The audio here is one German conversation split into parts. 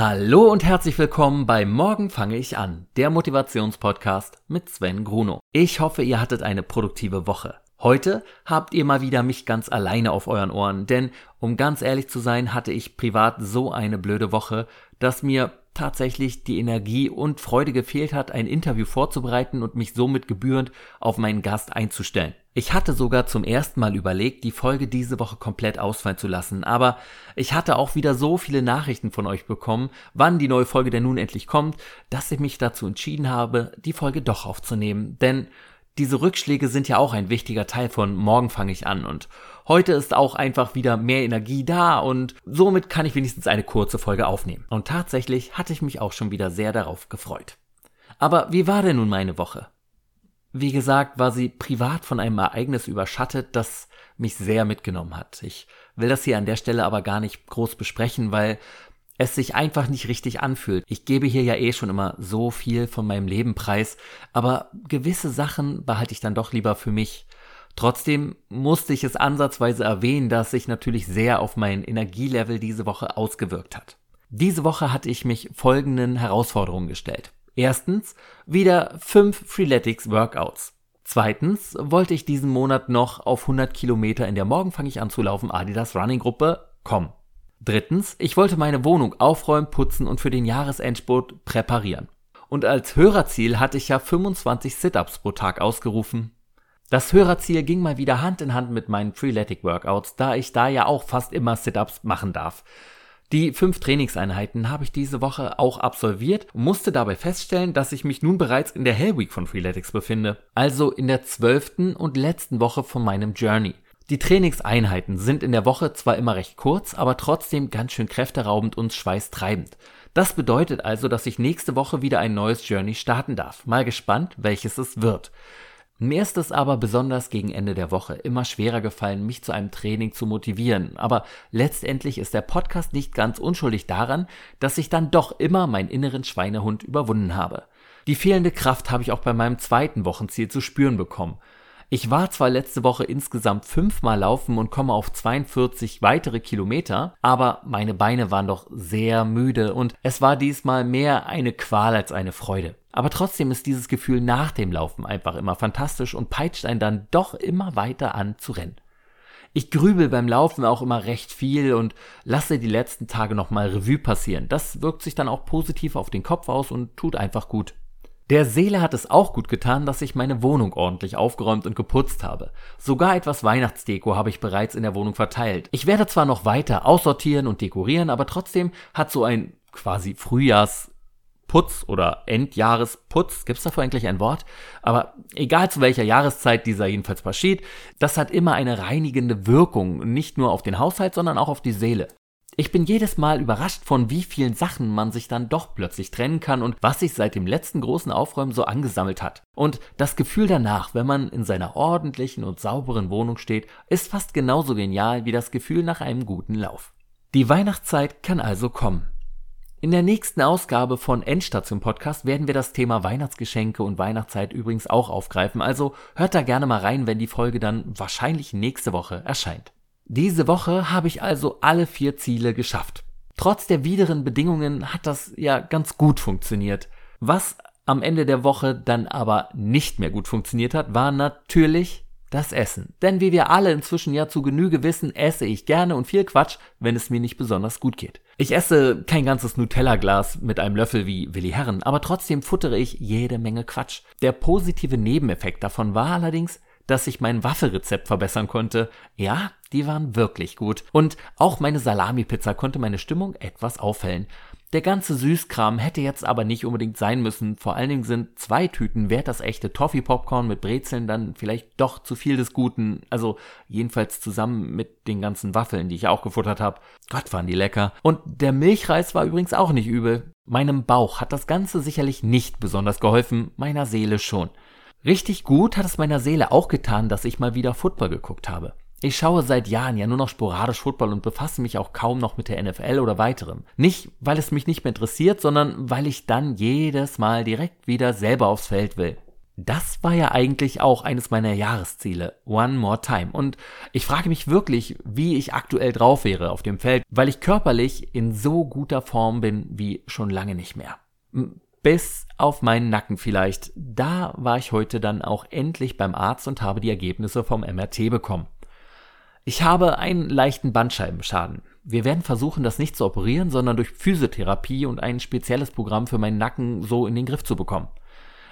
Hallo und herzlich willkommen bei Morgen fange ich an, der Motivationspodcast mit Sven Gruno. Ich hoffe, ihr hattet eine produktive Woche. Heute habt ihr mal wieder mich ganz alleine auf euren Ohren, denn um ganz ehrlich zu sein, hatte ich privat so eine blöde Woche, dass mir tatsächlich die Energie und Freude gefehlt hat, ein Interview vorzubereiten und mich somit gebührend auf meinen Gast einzustellen. Ich hatte sogar zum ersten Mal überlegt, die Folge diese Woche komplett ausfallen zu lassen, aber ich hatte auch wieder so viele Nachrichten von euch bekommen, wann die neue Folge denn nun endlich kommt, dass ich mich dazu entschieden habe, die Folge doch aufzunehmen. Denn diese Rückschläge sind ja auch ein wichtiger Teil von Morgen fange ich an und heute ist auch einfach wieder mehr Energie da und somit kann ich wenigstens eine kurze Folge aufnehmen. Und tatsächlich hatte ich mich auch schon wieder sehr darauf gefreut. Aber wie war denn nun meine Woche? Wie gesagt, war sie privat von einem Ereignis überschattet, das mich sehr mitgenommen hat. Ich will das hier an der Stelle aber gar nicht groß besprechen, weil es sich einfach nicht richtig anfühlt. Ich gebe hier ja eh schon immer so viel von meinem Leben preis, aber gewisse Sachen behalte ich dann doch lieber für mich. Trotzdem musste ich es ansatzweise erwähnen, dass sich natürlich sehr auf mein Energielevel diese Woche ausgewirkt hat. Diese Woche hatte ich mich folgenden Herausforderungen gestellt. Erstens, wieder fünf Freeletics Workouts. Zweitens wollte ich diesen Monat noch auf 100 Kilometer in der Morgen fange ich an zu laufen Adidas Running Gruppe kommen. Drittens, ich wollte meine Wohnung aufräumen, putzen und für den Jahresendspurt präparieren. Und als Hörerziel hatte ich ja 25 Sit-Ups pro Tag ausgerufen. Das Hörerziel ging mal wieder Hand in Hand mit meinen Freeletic Workouts, da ich da ja auch fast immer Sit-Ups machen darf. Die fünf Trainingseinheiten habe ich diese Woche auch absolviert und musste dabei feststellen, dass ich mich nun bereits in der Hell Week von Freeletics befinde, also in der zwölften und letzten Woche von meinem Journey. Die Trainingseinheiten sind in der Woche zwar immer recht kurz, aber trotzdem ganz schön kräfteraubend und schweißtreibend. Das bedeutet also, dass ich nächste Woche wieder ein neues Journey starten darf. Mal gespannt, welches es wird. Mir ist es aber besonders gegen Ende der Woche immer schwerer gefallen, mich zu einem Training zu motivieren. Aber letztendlich ist der Podcast nicht ganz unschuldig daran, dass ich dann doch immer meinen inneren Schweinehund überwunden habe. Die fehlende Kraft habe ich auch bei meinem zweiten Wochenziel zu spüren bekommen. Ich war zwar letzte Woche insgesamt fünfmal laufen und komme auf 42 weitere Kilometer, aber meine Beine waren doch sehr müde und es war diesmal mehr eine Qual als eine Freude. Aber trotzdem ist dieses Gefühl nach dem Laufen einfach immer fantastisch und peitscht einen dann doch immer weiter an zu rennen. Ich grübel beim Laufen auch immer recht viel und lasse die letzten Tage nochmal Revue passieren. Das wirkt sich dann auch positiv auf den Kopf aus und tut einfach gut. Der Seele hat es auch gut getan, dass ich meine Wohnung ordentlich aufgeräumt und geputzt habe. Sogar etwas Weihnachtsdeko habe ich bereits in der Wohnung verteilt. Ich werde zwar noch weiter aussortieren und dekorieren, aber trotzdem hat so ein quasi Frühjahrsputz oder Endjahresputz, gibt's dafür eigentlich ein Wort? Aber egal zu welcher Jahreszeit dieser jedenfalls passiert, das hat immer eine reinigende Wirkung, nicht nur auf den Haushalt, sondern auch auf die Seele. Ich bin jedes Mal überrascht von wie vielen Sachen man sich dann doch plötzlich trennen kann und was sich seit dem letzten großen Aufräumen so angesammelt hat. Und das Gefühl danach, wenn man in seiner ordentlichen und sauberen Wohnung steht, ist fast genauso genial wie das Gefühl nach einem guten Lauf. Die Weihnachtszeit kann also kommen. In der nächsten Ausgabe von Endstation Podcast werden wir das Thema Weihnachtsgeschenke und Weihnachtszeit übrigens auch aufgreifen, also hört da gerne mal rein, wenn die Folge dann wahrscheinlich nächste Woche erscheint. Diese Woche habe ich also alle vier Ziele geschafft. Trotz der wideren Bedingungen hat das ja ganz gut funktioniert. Was am Ende der Woche dann aber nicht mehr gut funktioniert hat, war natürlich das Essen. Denn wie wir alle inzwischen ja zu Genüge wissen, esse ich gerne und viel Quatsch, wenn es mir nicht besonders gut geht. Ich esse kein ganzes Nutella-Glas mit einem Löffel wie Willi Herren, aber trotzdem futtere ich jede Menge Quatsch. Der positive Nebeneffekt davon war allerdings, dass ich mein Waffelrezept verbessern konnte. Ja, die waren wirklich gut. Und auch meine Salami-Pizza konnte meine Stimmung etwas aufhellen. Der ganze Süßkram hätte jetzt aber nicht unbedingt sein müssen. Vor allen Dingen sind zwei Tüten wert das echte Toffee-Popcorn mit Brezeln dann vielleicht doch zu viel des Guten. Also jedenfalls zusammen mit den ganzen Waffeln, die ich auch gefuttert habe. Gott, waren die lecker. Und der Milchreis war übrigens auch nicht übel. Meinem Bauch hat das Ganze sicherlich nicht besonders geholfen, meiner Seele schon. Richtig gut hat es meiner Seele auch getan, dass ich mal wieder Football geguckt habe. Ich schaue seit Jahren ja nur noch sporadisch Football und befasse mich auch kaum noch mit der NFL oder weiterem. Nicht, weil es mich nicht mehr interessiert, sondern weil ich dann jedes Mal direkt wieder selber aufs Feld will. das war ja eigentlich auch eines meiner Jahresziele, One More Time. Und ich frage mich wirklich, wie ich aktuell drauf wäre auf dem Feld, weil ich körperlich in so guter Form bin wie schon lange nicht mehr. Bis auf meinen Nacken vielleicht. Da war ich heute dann auch endlich beim Arzt und habe die Ergebnisse vom MRT bekommen. Ich habe einen leichten Bandscheibenschaden. Wir werden versuchen, das nicht zu operieren, sondern durch Physiotherapie und ein spezielles Programm für meinen Nacken so in den Griff zu bekommen.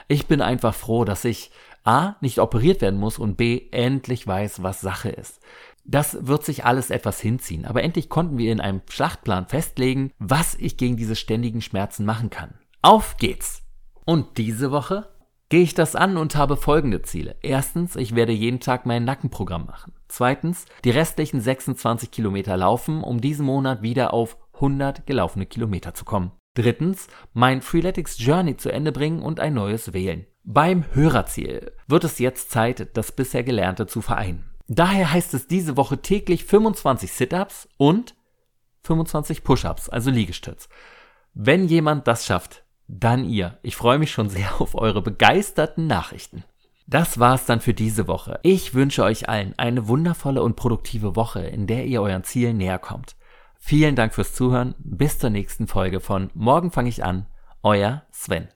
Ich bin einfach froh, dass ich A nicht operiert werden muss und B endlich weiß, was Sache ist. Das wird sich alles etwas hinziehen, aber endlich konnten wir in einem Schlachtplan festlegen, was ich gegen diese ständigen Schmerzen machen kann. Auf geht's! Und diese Woche gehe ich das an und habe folgende Ziele. Erstens, ich werde jeden Tag mein Nackenprogramm machen. Zweitens, die restlichen 26 Kilometer laufen, um diesen Monat wieder auf 100 gelaufene Kilometer zu kommen. Drittens, mein Freeletics Journey zu Ende bringen und ein neues wählen. Beim Hörerziel wird es jetzt Zeit, das bisher Gelernte zu vereinen. Daher heißt es diese Woche täglich 25 Sit-Ups und 25 Push-Ups, also Liegestütz. Wenn jemand das schafft, dann ihr. Ich freue mich schon sehr auf eure begeisterten Nachrichten. Das war's dann für diese Woche. Ich wünsche euch allen eine wundervolle und produktive Woche, in der ihr euren Zielen näher kommt. Vielen Dank fürs Zuhören. Bis zur nächsten Folge von Morgen fange ich an. Euer Sven.